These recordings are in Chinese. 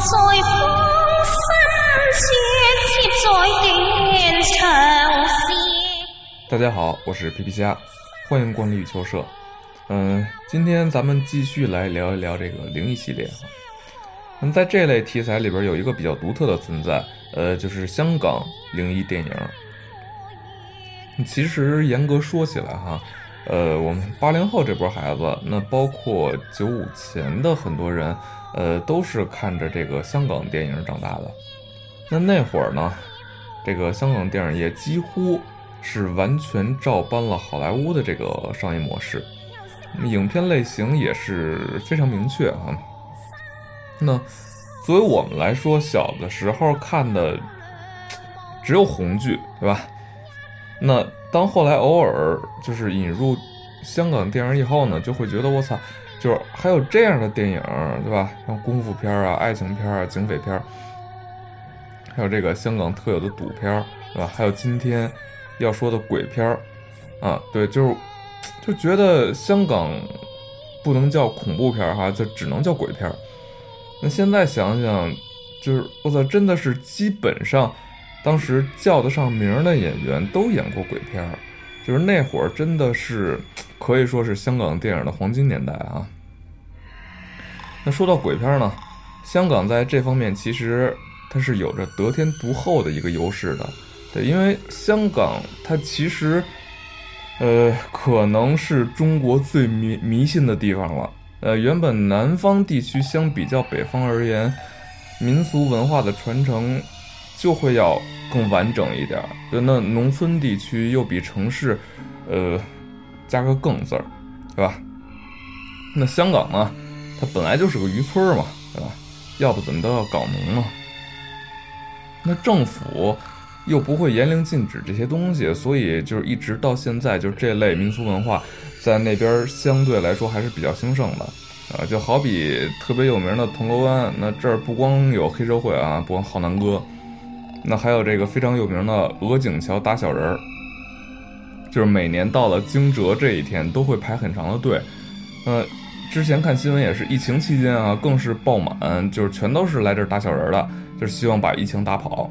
在风山雪，接在断肠线。大家好，我是皮皮虾，欢迎光临羽球社。嗯，今天咱们继续来聊一聊这个灵异系列哈。那么在这类题材里边有一个比较独特的存在，呃，就是香港灵异电影。其实严格说起来哈，呃，我们八零后这波孩子，那包括九五前的很多人，呃，都是看着这个香港电影长大的。那那会儿呢，这个香港电影业几乎是完全照搬了好莱坞的这个商业模式，影片类型也是非常明确啊。那作为我们来说，小的时候看的只有红剧，对吧？那当后来偶尔就是引入香港电影以后呢，就会觉得我操，就是还有这样的电影，对吧？像功夫片啊、爱情片啊、警匪片，还有这个香港特有的赌片，对吧？还有今天要说的鬼片啊，对，就是就觉得香港不能叫恐怖片哈，就只能叫鬼片。那现在想想，就是我操，真的是基本上，当时叫得上名的演员都演过鬼片，就是那会儿真的是可以说是香港电影的黄金年代啊。那说到鬼片呢，香港在这方面其实它是有着得天独厚的一个优势的，对，因为香港它其实，呃，可能是中国最迷迷信的地方了。呃，原本南方地区相比较北方而言，民俗文化的传承就会要更完整一点。就，那农村地区又比城市，呃，加个“更”字儿，对吧？那香港呢，它本来就是个渔村嘛，对吧？要不怎么都要搞农呢？那政府又不会严令禁止这些东西，所以就是一直到现在，就是这类民俗文化。在那边相对来说还是比较兴盛的，啊，就好比特别有名的铜锣湾，那这儿不光有黑社会啊，不光浩南哥，那还有这个非常有名的鹅颈桥打小人儿，就是每年到了惊蛰这一天都会排很长的队，呃，之前看新闻也是疫情期间啊，更是爆满，就是全都是来这儿打小人的，就是希望把疫情打跑，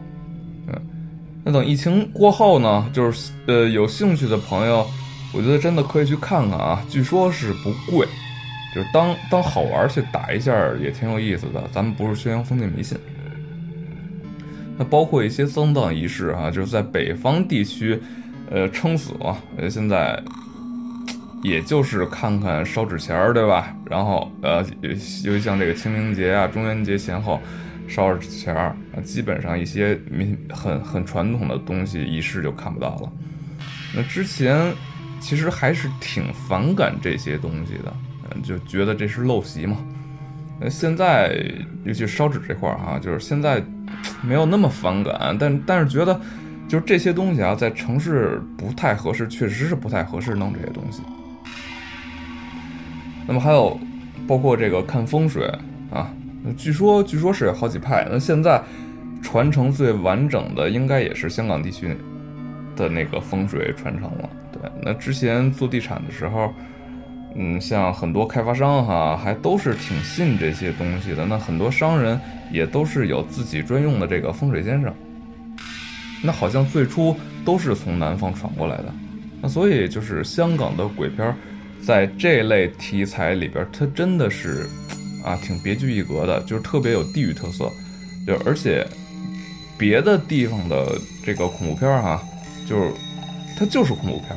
嗯，那等疫情过后呢，就是呃有兴趣的朋友。我觉得真的可以去看看啊，据说是不贵，就是当当好玩去打一下也挺有意思的。咱们不是宣扬封建迷信。那包括一些丧葬仪式啊，就是在北方地区，呃，撑死嘛，现在也就是看看烧纸钱儿，对吧？然后呃，尤其像这个清明节啊、中元节前后烧纸钱儿，基本上一些民很很传统的东西仪式就看不到了。那之前。其实还是挺反感这些东西的，嗯，就觉得这是陋习嘛。那，现在尤其烧纸这块儿哈，就是现在没有那么反感，但但是觉得就是这些东西啊，在城市不太合适，确实是不太合适弄这些东西。那么还有包括这个看风水啊，据说据说是有好几派，那现在传承最完整的应该也是香港地区的那个风水传承了。对那之前做地产的时候，嗯，像很多开发商哈，还都是挺信这些东西的。那很多商人也都是有自己专用的这个风水先生。那好像最初都是从南方传过来的。那所以就是香港的鬼片，在这类题材里边，它真的是啊，挺别具一格的，就是特别有地域特色。就而且别的地方的这个恐怖片哈，就是它就是恐怖片。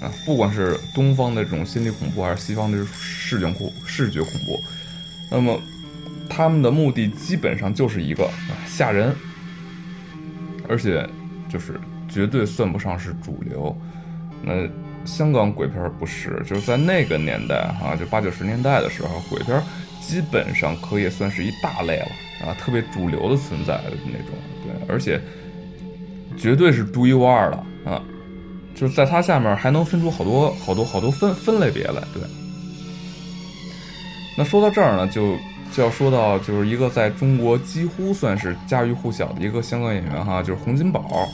啊，不管是东方的这种心理恐怖，还是西方的视觉恐视觉恐怖，那么他们的目的基本上就是一个啊吓人，而且就是绝对算不上是主流。那香港鬼片不是，就是在那个年代啊，就八九十年代的时候，鬼片基本上可以算是一大类了啊，特别主流的存在的那种，对，而且绝对是独一无二的啊。就是在它下面还能分出好多好多好多分分类别来，对。那说到这儿呢，就就要说到就是一个在中国几乎算是家喻户晓的一个香港演员哈，就是洪金宝。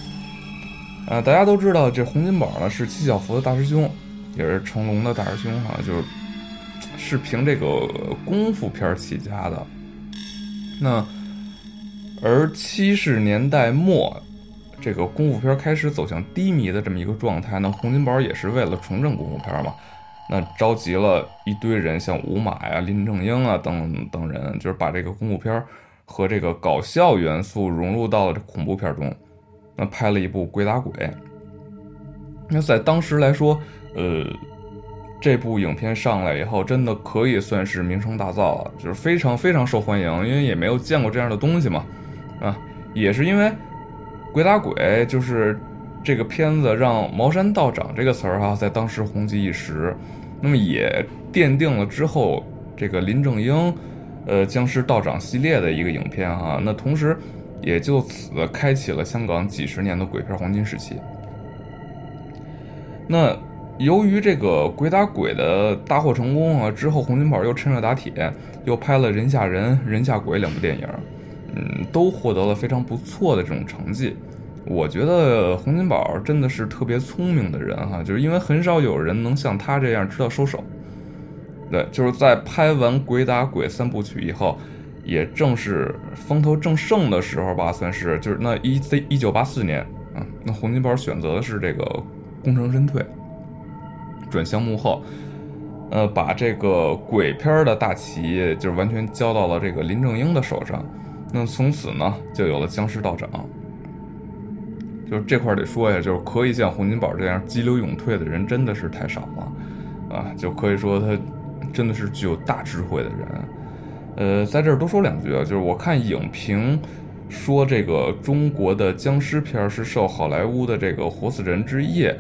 呃，大家都知道这洪金宝呢是七小福的大师兄，也是成龙的大师兄哈，就是是凭这个功夫片起家的。那而七十年代末，这个功夫片开始走向低迷的这么一个状态，那洪金宝也是为了重振功夫片嘛，那召集了一堆人，像吴马呀、林正英啊等等人，就是把这个功夫片和这个搞笑元素融入到了这恐怖片中，那拍了一部《鬼打鬼》。那在当时来说，呃，这部影片上来以后，真的可以算是名声大噪了，就是非常非常受欢迎，因为也没有见过这样的东西嘛，啊，也是因为《鬼打鬼》就是这个片子让茅山道长这个词儿哈，在当时红极一时，那么也奠定了之后这个林正英，呃，僵尸道长系列的一个影片哈，那同时也就此开启了香港几十年的鬼片黄金时期。那由于这个鬼打鬼的大获成功啊，之后洪金宝又趁热打铁，又拍了《人吓人》《人吓鬼》两部电影，嗯，都获得了非常不错的这种成绩。我觉得洪金宝真的是特别聪明的人哈，就是因为很少有人能像他这样知道收手。对，就是在拍完《鬼打鬼》三部曲以后，也正是风头正盛的时候吧，算是就是那一 C 一九八四年啊，那洪金宝选择的是这个。功成身退，转向幕后，呃，把这个鬼片的大旗就是完全交到了这个林正英的手上。那从此呢，就有了僵尸道长。就是这块得说呀，就是可以像洪金宝这样急流勇退的人真的是太少了，啊，就可以说他真的是具有大智慧的人。呃，在这儿多说两句啊，就是我看影评。说这个中国的僵尸片是受好莱坞的这个《活死人之夜》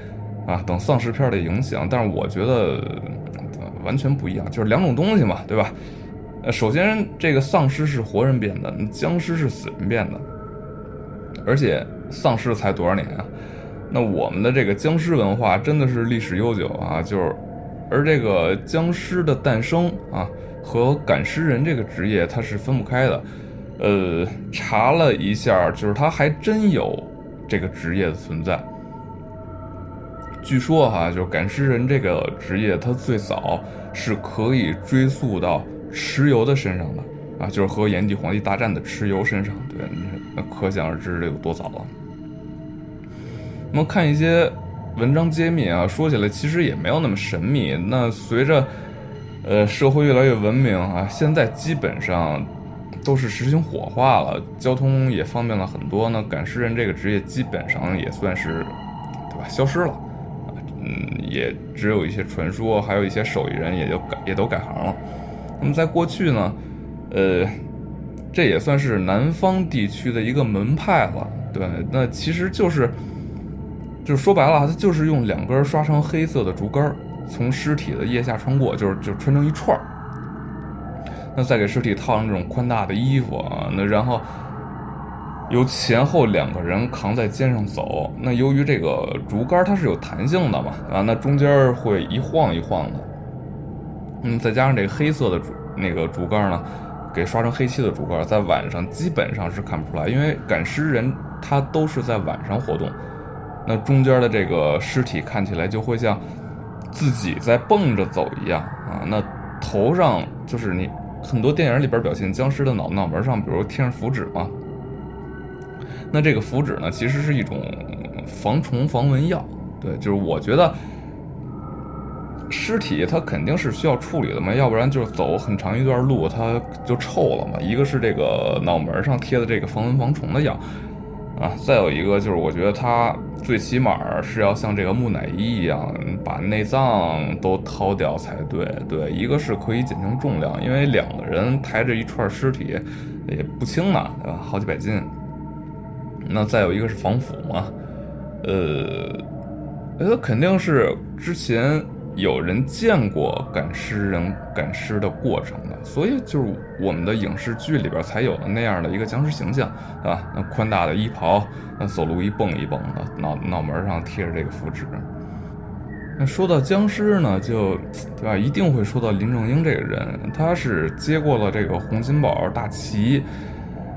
啊等丧尸片的影响，但是我觉得完全不一样，就是两种东西嘛，对吧？呃，首先这个丧尸是活人变的，僵尸是死人变的，而且丧尸才多少年啊？那我们的这个僵尸文化真的是历史悠久啊，就是而这个僵尸的诞生啊和赶尸人这个职业它是分不开的。呃，查了一下，就是他还真有这个职业的存在。据说哈，就是赶尸人这个职业，它最早是可以追溯到蚩尤的身上的啊，就是和炎帝皇帝大战的蚩尤身上。对，那可想而知这有多早了。那么看一些文章揭秘啊，说起来其实也没有那么神秘。那随着呃社会越来越文明啊，现在基本上。都是实行火化了，交通也方便了很多。那赶尸人这个职业基本上也算是，对吧？消失了，嗯，也只有一些传说，还有一些手艺人也就改也都改行了。那么在过去呢，呃，这也算是南方地区的一个门派了。对，那其实就是，就是说白了，它就是用两根刷成黑色的竹竿，从尸体的腋下穿过，就是就穿成一串儿。那再给尸体套上这种宽大的衣服啊，那然后由前后两个人扛在肩上走。那由于这个竹竿它是有弹性的嘛，啊，那中间会一晃一晃的。嗯，再加上这个黑色的竹那个竹竿呢，给刷成黑漆的竹竿，在晚上基本上是看不出来，因为赶尸人他都是在晚上活动。那中间的这个尸体看起来就会像自己在蹦着走一样啊。那头上就是你。很多电影里边表现僵尸的脑脑门上，比如贴上符纸嘛。那这个符纸呢，其实是一种防虫防蚊药。对，就是我觉得尸体它肯定是需要处理的嘛，要不然就是走很长一段路它就臭了嘛。一个是这个脑门上贴的这个防蚊防虫的药。啊，再有一个就是，我觉得他最起码是要像这个木乃伊一样，把内脏都掏掉才对。对，一个是可以减轻重量，因为两个人抬着一串尸体也不轻呢，对吧？好几百斤。那再有一个是防腐嘛，呃，那肯定是之前。有人见过赶尸人赶尸的过程的，所以就是我们的影视剧里边才有的那样的一个僵尸形象，对吧？那宽大的衣袍，那走路一蹦一蹦的，脑脑门上贴着这个符纸。那说到僵尸呢，就对吧？一定会说到林正英这个人，他是接过了这个洪金宝大旗，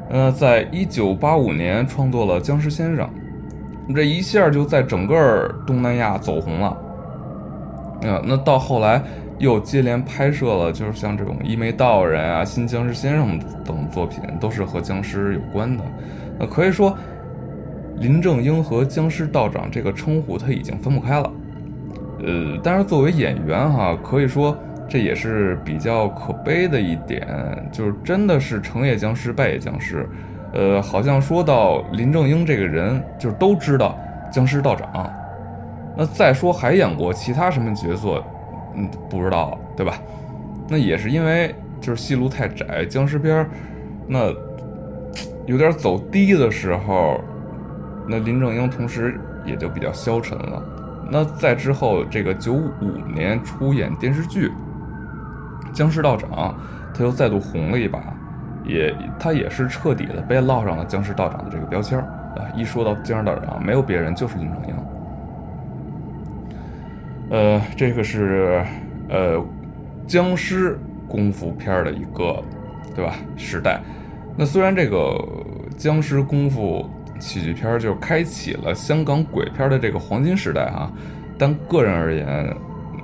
呃，在一九八五年创作了《僵尸先生》，这一下就在整个东南亚走红了。啊，那到后来又接连拍摄了就是像这种《一眉道人》啊、《新僵尸先生》等作品，都是和僵尸有关的。那可以说，林正英和僵尸道长这个称呼他已经分不开了。呃，但是作为演员哈，可以说这也是比较可悲的一点，就是真的是成也僵尸，败也僵尸。呃，好像说到林正英这个人，就是都知道僵尸道长。那再说还演过其他什么角色，嗯，不知道，对吧？那也是因为就是戏路太窄，僵尸片儿那有点走低的时候，那林正英同时也就比较消沉了。那在之后这个九五年出演电视剧《僵尸道长》，他又再度红了一把，也他也是彻底的被烙上了僵尸道长的这个标签儿啊！一说到僵尸道长，没有别人，就是林正英。呃，这个是呃僵尸功夫片儿的一个，对吧？时代。那虽然这个僵尸功夫喜剧片儿就开启了香港鬼片的这个黄金时代哈，但个人而言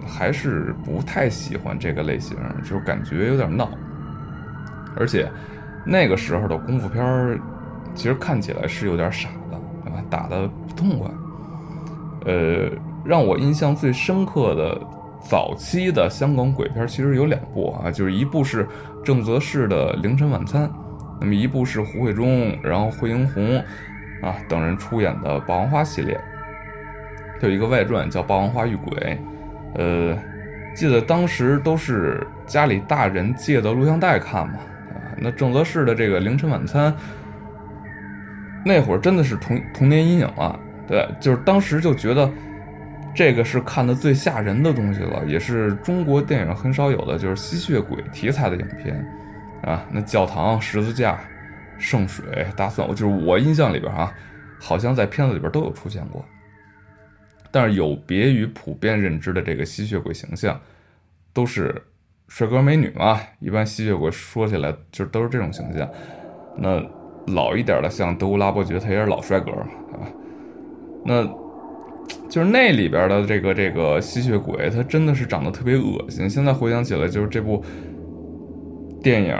还是不太喜欢这个类型，就是感觉有点闹。而且那个时候的功夫片儿，其实看起来是有点傻的，对吧？打的不痛快。呃，让我印象最深刻的早期的香港鬼片，其实有两部啊，就是一部是郑则仕的《凌晨晚餐》，那么一部是胡慧中，然后惠英红啊等人出演的《霸王花》系列，有一个外传叫《霸王花遇鬼》，呃，记得当时都是家里大人借的录像带看嘛，啊，那郑则仕的这个《凌晨晚餐》，那会儿真的是童童年阴影啊。对，就是当时就觉得，这个是看的最吓人的东西了，也是中国电影很少有的，就是吸血鬼题材的影片，啊，那教堂、十字架、圣水、大蒜，就是我印象里边哈，好像在片子里边都有出现过。但是有别于普遍认知的这个吸血鬼形象，都是帅哥美女嘛，一般吸血鬼说起来就都是这种形象。那老一点的像德乌拉伯爵，他也是老帅哥嘛，啊。那，就是那里边的这个这个吸血鬼，他真的是长得特别恶心。现在回想起来，就是这部电影，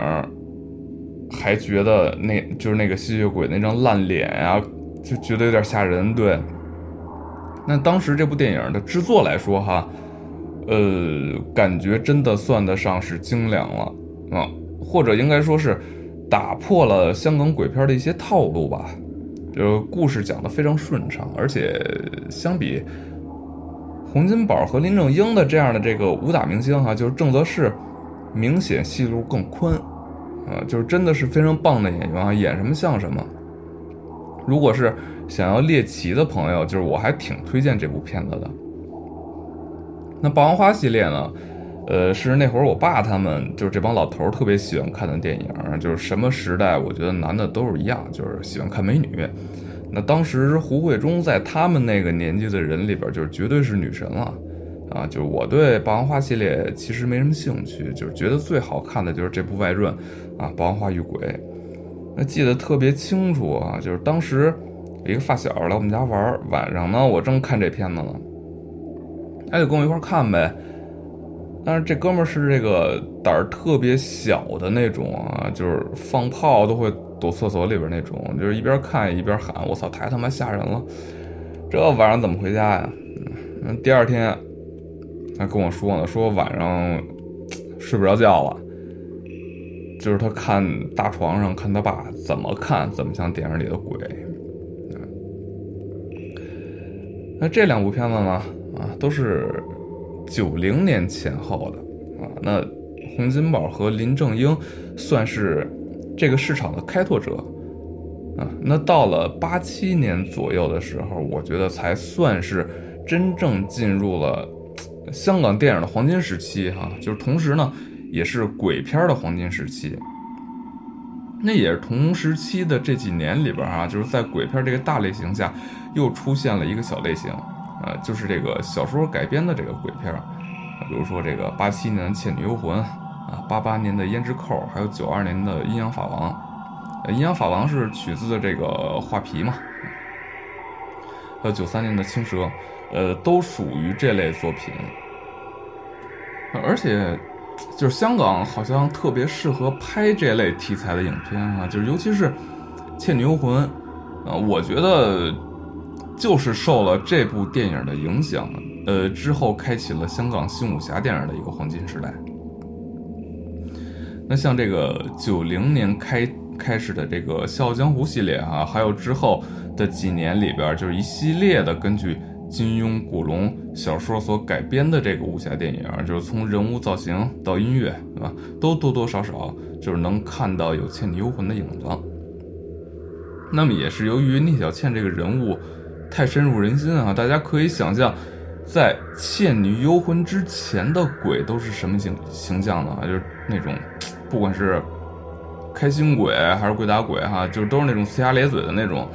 还觉得那就是那个吸血鬼那张烂脸呀，就觉得有点吓人。对，那当时这部电影的制作来说，哈，呃，感觉真的算得上是精良了啊，或者应该说是打破了香港鬼片的一些套路吧。就故事讲得非常顺畅，而且相比洪金宝和林正英的这样的这个武打明星哈，就是郑则仕明显戏路更宽，啊，就是真的是非常棒的演员啊，演什么像什么。如果是想要猎奇的朋友，就是我还挺推荐这部片子的。那《霸王花》系列呢？呃，是那会儿我爸他们就是这帮老头儿特别喜欢看的电影，就是什么时代，我觉得男的都是一样，就是喜欢看美女。那当时胡慧中在他们那个年纪的人里边，就是绝对是女神了，啊，就是我对《霸王花》系列其实没什么兴趣，就是觉得最好看的就是这部外传，啊，《霸王花遇鬼》。那记得特别清楚啊，就是当时一个发小来我们家玩，晚上呢我正看这片子呢，他就跟我一块看呗。但是这哥们儿是这个胆儿特别小的那种啊，就是放炮都会躲厕所里边那种，就是一边看一边喊：“我操，太他妈吓人了！这晚上怎么回家呀？”，第二天还跟我说呢，说晚上睡不着觉了，就是他看大床上看他爸怎么看怎么像电影里的鬼。那这两部片子呢，啊，都是。九零年前后的啊，那洪金宝和林正英算是这个市场的开拓者啊。那到了八七年左右的时候，我觉得才算是真正进入了香港电影的黄金时期哈。就是同时呢，也是鬼片的黄金时期。那也是同时期的这几年里边啊，就是在鬼片这个大类型下，又出现了一个小类型。呃，就是这个小说改编的这个鬼片，比如说这个八七年《倩女幽魂》，啊，八八年的《胭脂扣》，还有九二年的《阴阳法王》。《阴阳法王》是取自的这个画皮嘛，还有九三年的《青蛇》，呃，都属于这类作品。而且就是香港好像特别适合拍这类题材的影片啊，就是尤其是《倩女幽魂》啊，我觉得就是受了这部电影的影响，呃，之后开启了香港新武侠电影的一个黄金时代。那像这个九零年开开始的这个《笑傲江湖》系列啊，还有之后的几年里边，就是一系列的根据金庸、古龙小说所改编的这个武侠电影，就是从人物造型到音乐，对吧，都多多少少就是能看到有《倩女幽魂》的影子。那么也是由于聂小倩这个人物太深入人心啊，大家可以想象，在《倩女幽魂》之前的鬼都是什么形形象呢？就是那种。不管是开心鬼还是鬼打鬼哈，就都是那种呲牙咧嘴的那种。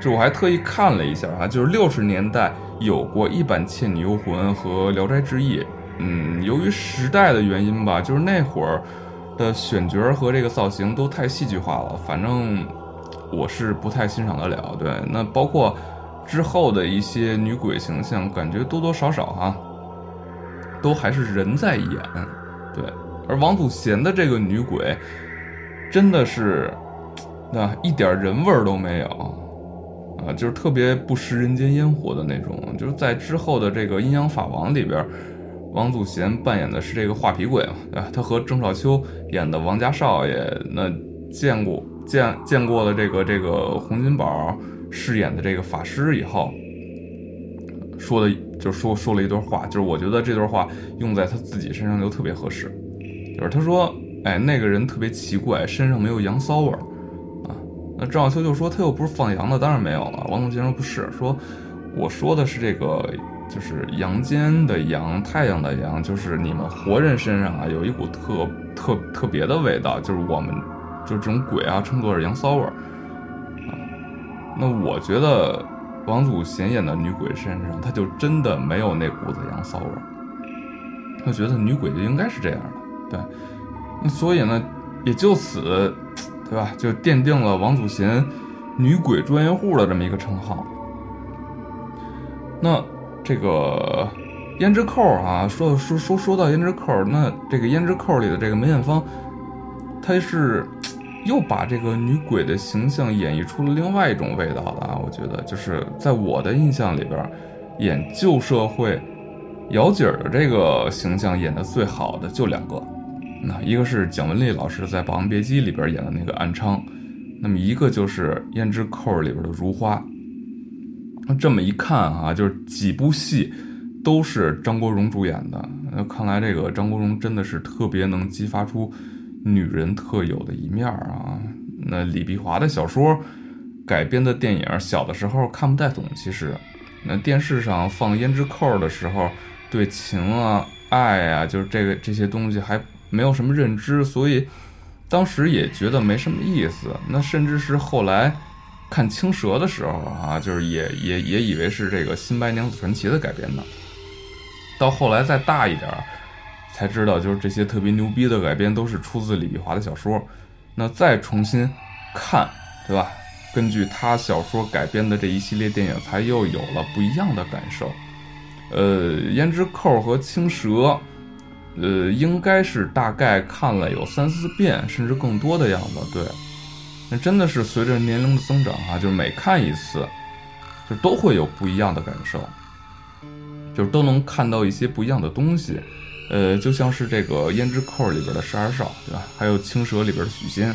就我还特意看了一下哈，就是六十年代有过一版《倩女幽魂》和《聊斋志异》。嗯，由于时代的原因吧，就是那会儿的选角和这个造型都太戏剧化了，反正我是不太欣赏得了。对，那包括之后的一些女鬼形象，感觉多多少少哈，都还是人在演。对。而王祖贤的这个女鬼，真的是，那一点人味儿都没有，啊，就是特别不食人间烟火的那种。就是在之后的这个《阴阳法王》里边，王祖贤扮演的是这个画皮鬼嘛，对吧？他和郑少秋演的王家少爷，那见过见见过了这个这个洪金宝饰演的这个法师以后，说的就说说了一段话，就是我觉得这段话用在他自己身上就特别合适。就是他说，哎，那个人特别奇怪，身上没有羊骚味儿，啊，那郑少秋就说他又不是放羊的，当然没有了。王总监说不是，说我说的是这个，就是阳间的阳，太阳的阳，就是你们活人身上啊有一股特特特别的味道，就是我们就这种鬼啊称作是羊骚味儿，那我觉得王祖贤演的女鬼身上，他就真的没有那股子羊骚味儿，他觉得女鬼就应该是这样的。对，那所以呢，也就此，对吧？就奠定了王祖贤女鬼专业户的这么一个称号。那这个胭脂扣啊，说说说说到胭脂扣，那这个胭脂扣里的这个梅艳芳，她是又把这个女鬼的形象演绎出了另外一种味道了啊！我觉得，就是在我的印象里边，演旧社会姚姐儿的这个形象演的最好的就两个。那一个是蒋雯丽老师在《霸王别姬》里边演的那个安昌，那么一个就是《胭脂扣》里边的如花。那这么一看啊，就是几部戏都是张国荣主演的。那看来这个张国荣真的是特别能激发出女人特有的一面啊。那李碧华的小说改编的电影，小的时候看不太懂，其实那电视上放《胭脂扣》的时候，对情啊、爱啊，就是这个这些东西还。没有什么认知，所以当时也觉得没什么意思。那甚至是后来看《青蛇》的时候啊，就是也也也以为是这个《新白娘子传奇》的改编的。到后来再大一点，才知道就是这些特别牛逼的改编都是出自李碧华的小说。那再重新看，对吧？根据他小说改编的这一系列电影，才又有了不一样的感受。呃，《胭脂扣》和《青蛇》。呃，应该是大概看了有三四遍，甚至更多的样子。对，那真的是随着年龄的增长啊，就是每看一次，就都会有不一样的感受，就是都能看到一些不一样的东西。呃，就像是这个《胭脂扣》里边的十二少，对吧？还有《青蛇》里边的许仙，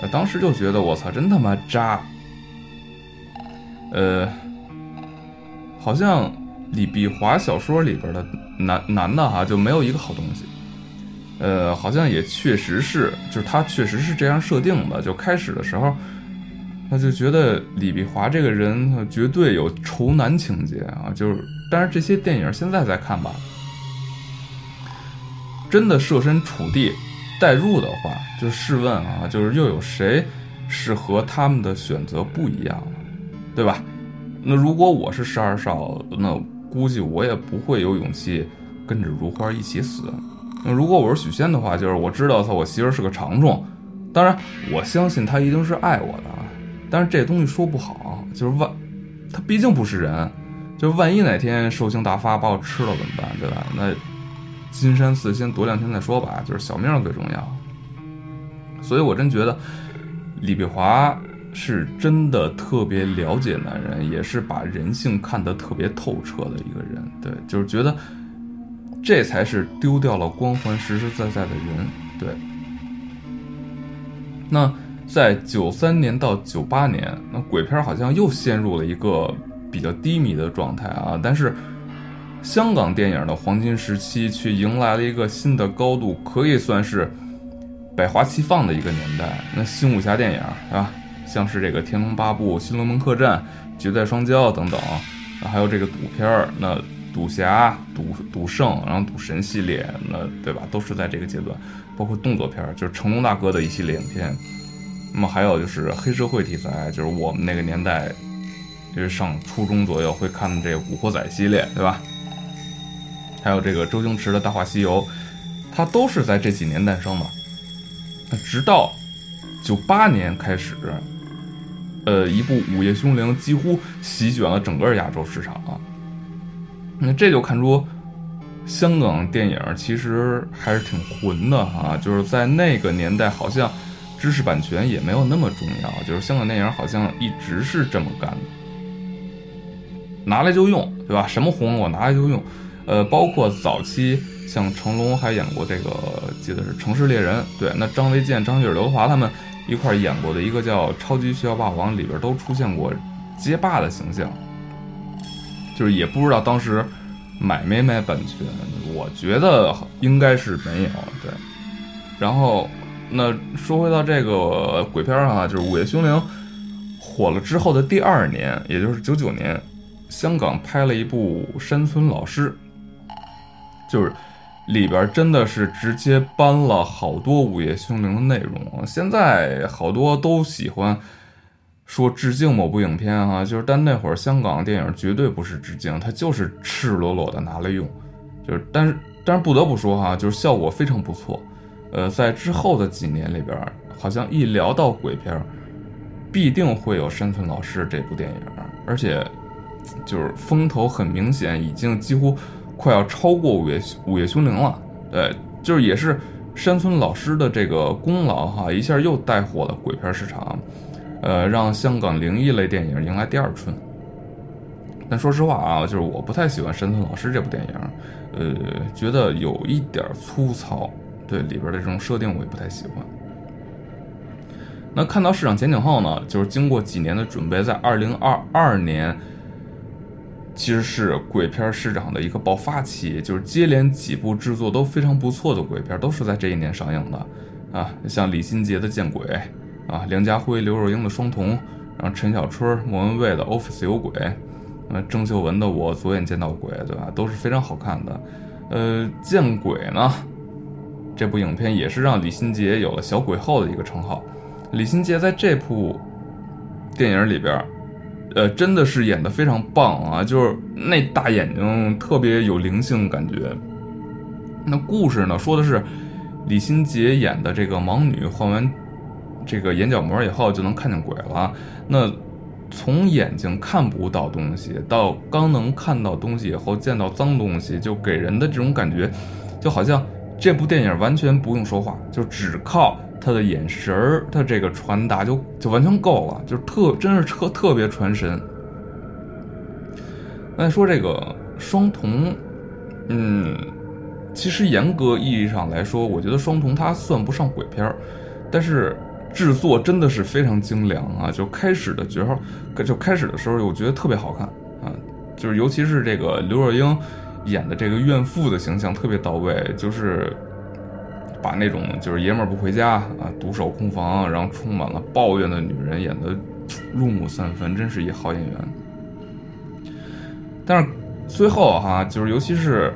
呃，当时就觉得我操，真他妈渣。呃，好像。李碧华小说里边的男男的哈就没有一个好东西，呃，好像也确实是，就是他确实是这样设定的。就开始的时候，他就觉得李碧华这个人绝对有仇男情节啊，就是，但是这些电影现在再看吧，真的设身处地代入的话，就试问啊，就是又有谁是和他们的选择不一样对吧？那如果我是十二少，那。估计我也不会有勇气跟着如花一起死。那如果我是许仙的话，就是我知道他我媳妇是个长虫，当然我相信他一定是爱我的啊。但是这东西说不好，就是万他毕竟不是人，就万一哪天兽性大发把我吃了怎么办？对吧？那金山寺先躲两天再说吧，就是小命最重要。所以我真觉得李碧华是真的特别了解男人，也是把人性看得特别透彻的一个人。对，就是觉得这才是丢掉了光环、实实在在的人。对。那在九三年到九八年，那鬼片好像又陷入了一个比较低迷的状态啊。但是香港电影的黄金时期却迎来了一个新的高度，可以算是百花齐放的一个年代。那新武侠电影啊，像是这个《天龙八部》《新龙门客栈》《绝代双骄》等等，还有这个赌片儿，那赌侠、赌赌圣，然后赌神系列，那对吧？都是在这个阶段。包括动作片，就是成龙大哥的一系列影片。那么还有就是黑社会题材，就是我们那个年代，就是上初中左右会看的这个《古惑仔》系列，对吧？还有这个周星驰的大话西游，它都是在这几年诞生的。那直到九八年开始，呃，一部《午夜凶铃》几乎席卷了整个亚洲市场啊。那这就看出。香港电影其实还是挺混的哈，就是在那个年代，好像知识版权也没有那么重要，就是香港电影好像一直是这么干的，拿来就用，对吧？什么红我拿来就用，呃，包括早期像成龙还演过这个，记得是《城市猎人》，对，那张卫健、张学友、刘德华他们一块演过的一个叫《超级学校霸王》，里边都出现过街霸的形象，就是也不知道当时。买没买版权？我觉得应该是没有。对，然后那说回到这个鬼片啊，就是《午夜凶铃》火了之后的第二年，也就是九九年，香港拍了一部《山村老师》，就是里边真的是直接搬了好多《午夜凶铃》的内容。现在好多都喜欢。说致敬某部影片哈，就是但那会儿香港电影绝对不是致敬，它就是赤裸裸的拿来用，就是但是但是不得不说哈，就是效果非常不错。呃，在之后的几年里边，好像一聊到鬼片，必定会有山村老师这部电影，而且就是风头很明显，已经几乎快要超过午夜午夜凶铃了。对，就是也是山村老师的这个功劳哈，一下又带火了鬼片市场。呃，让香港灵异类电影迎来第二春。但说实话啊，就是我不太喜欢山村老师这部电影，呃，觉得有一点粗糙，对里边的这种设定我也不太喜欢。那看到市场前景后呢，就是经过几年的准备，在二零二二年，其实是鬼片市场的一个爆发期，就是接连几部制作都非常不错的鬼片都是在这一年上映的啊，像李心洁的《见鬼》。啊，梁家辉、刘若英的《双瞳》，然后陈小春、莫文蔚的《Office 有鬼》，呃，郑秀文的《我左眼见到鬼》，对吧？都是非常好看的。呃，见鬼呢，这部影片也是让李心洁有了“小鬼后”的一个称号。李心洁在这部电影里边，呃，真的是演的非常棒啊，就是那大眼睛特别有灵性感觉。那故事呢，说的是李心洁演的这个盲女换完。这个眼角膜以后就能看见鬼了。那从眼睛看不到东西，到刚能看到东西以后见到脏东西，就给人的这种感觉，就好像这部电影完全不用说话，就只靠他的眼神儿，他这个传达就就完全够了，就特真是特特别传神。那说这个双瞳，嗯，其实严格意义上来说，我觉得双瞳它算不上鬼片儿，但是。制作真的是非常精良啊！就开始的时候，就开始的时候，我觉得特别好看啊！就是尤其是这个刘若英演的这个怨妇的形象特别到位，就是把那种就是爷们儿不回家啊，独守空房，然后充满了抱怨的女人演的 入木三分，真是一好演员。但是最后哈，就是尤其是。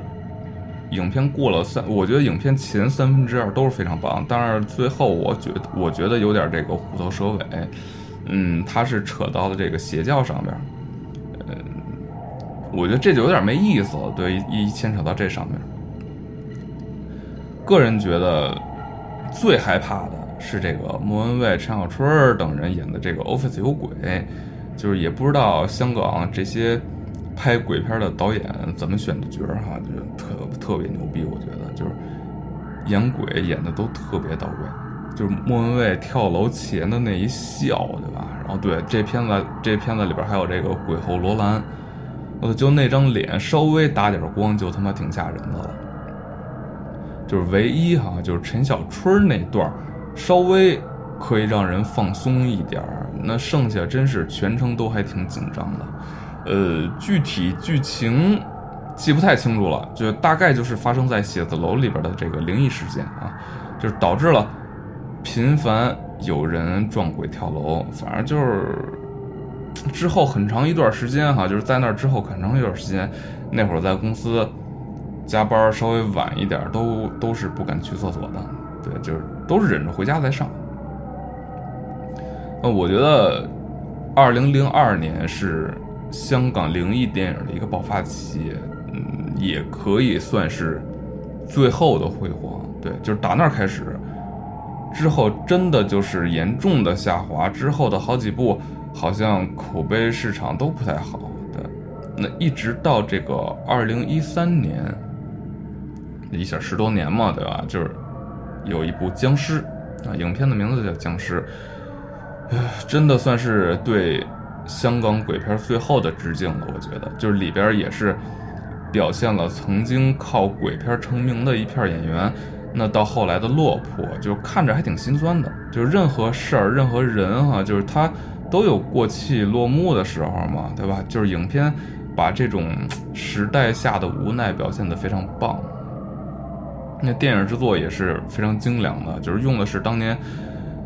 影片过了三，我觉得影片前三分之二都是非常棒，但是最后我觉得我觉得有点这个虎头蛇尾，嗯，他是扯到了这个邪教上面，嗯，我觉得这就有点没意思了，对，一牵扯到这上面，个人觉得最害怕的是这个莫文蔚、陈小春等人演的这个《Office 有鬼》，就是也不知道香港这些。拍鬼片的导演怎么选的角儿哈，就特特别牛逼，我觉得就是演鬼演的都特别到位，就是莫文蔚跳楼前的那一笑，对吧？然后对这片子这片子里边还有这个鬼后罗兰，呃，就那张脸稍微打点光就他妈挺吓人的了。就是唯一哈，就是陈小春那段稍微可以让人放松一点，那剩下真是全程都还挺紧张的。呃，具体剧情记不太清楚了，就大概就是发生在写字楼里边的这个灵异事件啊，就是导致了频繁有人撞鬼跳楼，反正就是之后很长一段时间哈，就是在那之后很长一段时间，那会儿在公司。加班稍微晚一点，都都是不敢去厕所的，对，就是都是忍着回家再上。那，我觉得，二零零二年是香港灵异电影的一个爆发期，嗯，也可以算是最后的辉煌。对，就是打那儿开始，之后真的就是严重的下滑，之后的好几部好像口碑市场都不太好。对，那一直到这个二零一三年。一下十多年嘛，对吧？就是有一部僵尸啊，影片的名字叫《僵尸》，真的算是对香港鬼片最后的致敬了。我觉得，就是里边也是表现了曾经靠鬼片成名的一片演员，那到后来的落魄，就看着还挺心酸的。就是任何事儿、任何人哈，就是他都有过气落幕的时候嘛，对吧？就是影片把这种时代下的无奈表现得非常棒。那电影制作也是非常精良的，就是用的是当年，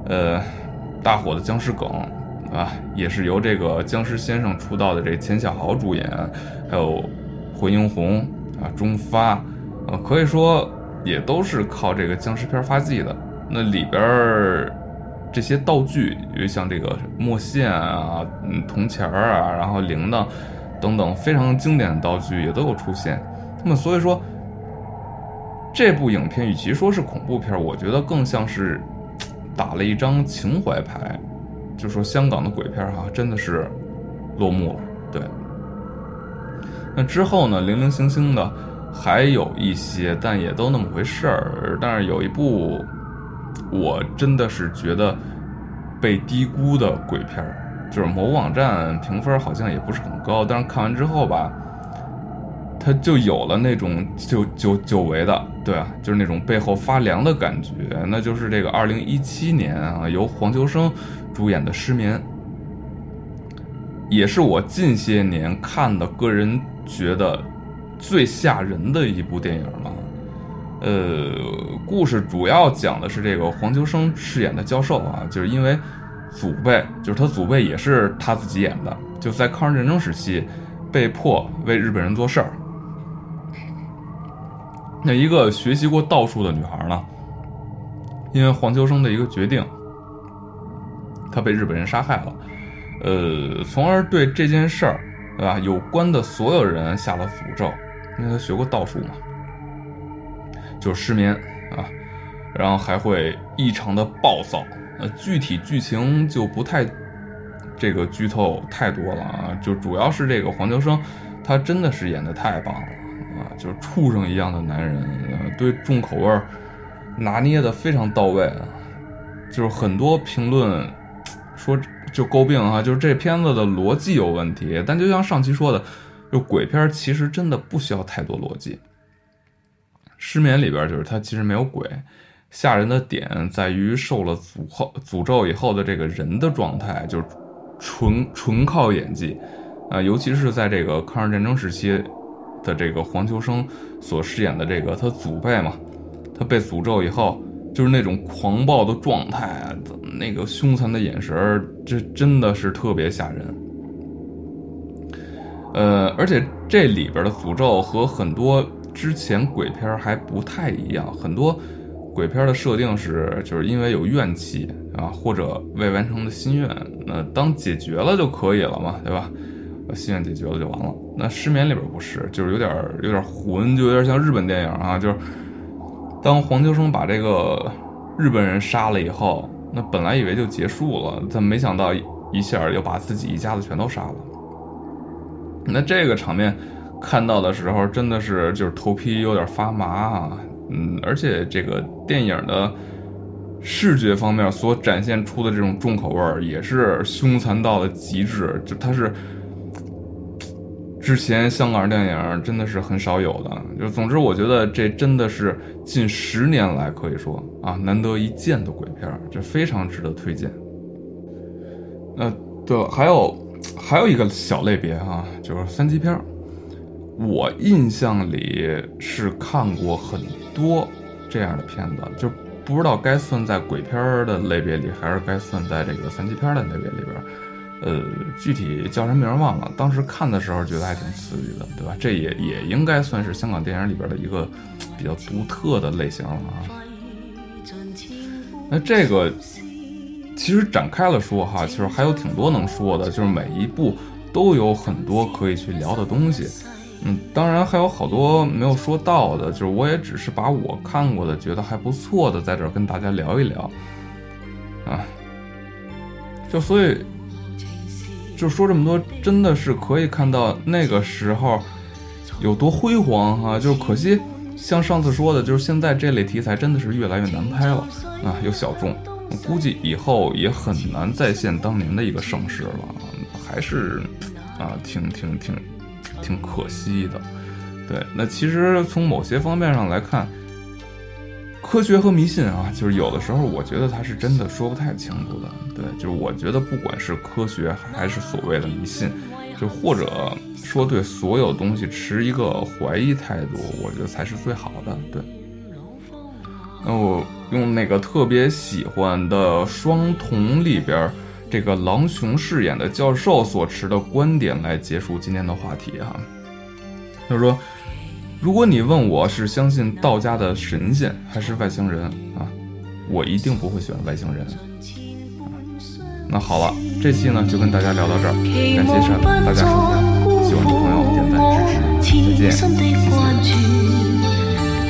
呃，大火的僵尸梗，啊，也是由这个僵尸先生出道的这钱小豪主演，还有惠英红啊、钟发，啊，可以说也都是靠这个僵尸片发迹的。那里边儿这些道具，因为像这个墨线啊、嗯铜钱儿啊，然后铃铛等等非常经典的道具也都有出现。那么所以说。这部影片与其说是恐怖片，我觉得更像是打了一张情怀牌，就说香港的鬼片哈，真的是落幕了。对，那之后呢，零零星星的还有一些，但也都那么回事儿。但是有一部，我真的是觉得被低估的鬼片，就是某网站评分好像也不是很高，但是看完之后吧。他就有了那种久久久违的，对啊，就是那种背后发凉的感觉。那就是这个二零一七年啊，由黄秋生主演的《失眠》，也是我近些年看的个人觉得最吓人的一部电影了。呃，故事主要讲的是这个黄秋生饰演的教授啊，就是因为祖辈，就是他祖辈也是他自己演的，就在抗日战争时期被迫为日本人做事儿。那一个学习过道术的女孩呢？因为黄秋生的一个决定，她被日本人杀害了，呃，从而对这件事儿，对吧？有关的所有人下了诅咒，因为他学过道术嘛，就失眠啊，然后还会异常的暴躁。呃，具体剧情就不太这个剧透太多了啊，就主要是这个黄秋生，他真的是演的太棒了。啊，就是畜生一样的男人，对重口味拿捏的非常到位啊。就是很多评论说就诟病啊，就是这片子的逻辑有问题。但就像上期说的，就鬼片其实真的不需要太多逻辑。失眠里边就是他其实没有鬼，吓人的点在于受了诅后诅咒以后的这个人的状态，就是纯纯靠演技啊，尤其是在这个抗日战争时期。的这个黄秋生所饰演的这个他祖辈嘛，他被诅咒以后，就是那种狂暴的状态，那个凶残的眼神这真的是特别吓人。呃，而且这里边的诅咒和很多之前鬼片还不太一样，很多鬼片的设定是就是因为有怨气啊，或者未完成的心愿，那当解决了就可以了嘛，对吧？把心愿解决了就完了。那失眠里边不是，就是有点有点混，就有点像日本电影啊。就是当黄秋生把这个日本人杀了以后，那本来以为就结束了，但没想到一下又把自己一家子全都杀了。那这个场面看到的时候，真的是就是头皮有点发麻啊。嗯，而且这个电影的视觉方面所展现出的这种重口味儿也是凶残到了极致，就它是之前香港电影真的是很少有的。就总之，我觉得这真的是近十年来可以说啊难得一见的鬼片，这非常值得推荐。呃，对，还有 还有一个小类别哈、就是三级片儿。我印象里是看过很多这样的片子，就不知道该算在鬼片的类别里，还是该算在这个三级片的类别里边。呃，具体叫什么名忘了，当时看的时候觉得还挺刺激的，对吧？这也也应该算是香港电影里边的一个比较独特的类型了啊。那这个其实展开了说哈，其实还有挺多能说的，就是每一部都有很多可以去聊的东西。嗯，当然还有好多没有说到的，就是我也只是把我看过的、觉得还不错的，在这儿跟大家聊一聊，啊，就所以就说这么多，真的是可以看到那个时候有多辉煌哈、就可惜，像上次说的，就是现在这类题材真的是越来越难拍了啊，又小众，估计以后也很难再现当年的一个盛世了，还是啊，挺挺挺。挺可惜的，对。那其实从某些方面上来看，科学和迷信啊，就是有的时候我觉得它是真的说不太清楚的。对，就是我觉得不管是科学还是所谓的迷信，就或者说对所有东西持一个怀疑态度，我觉得才是最好的。对。那我用那个特别喜欢的《双瞳》里边。这个狼雄饰演的教授所持的观点来结束今天的话题哈，就是说，如果你问我是相信道家的神仙还是外星人啊，我一定不会选外星人。那好了，这期呢就跟大家聊到这儿，感谢大家收听，喜欢的朋友点赞支持，再见，谢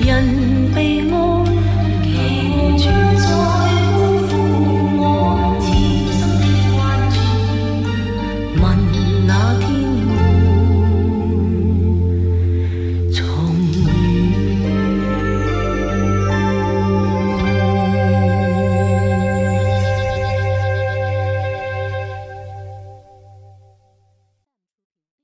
谢。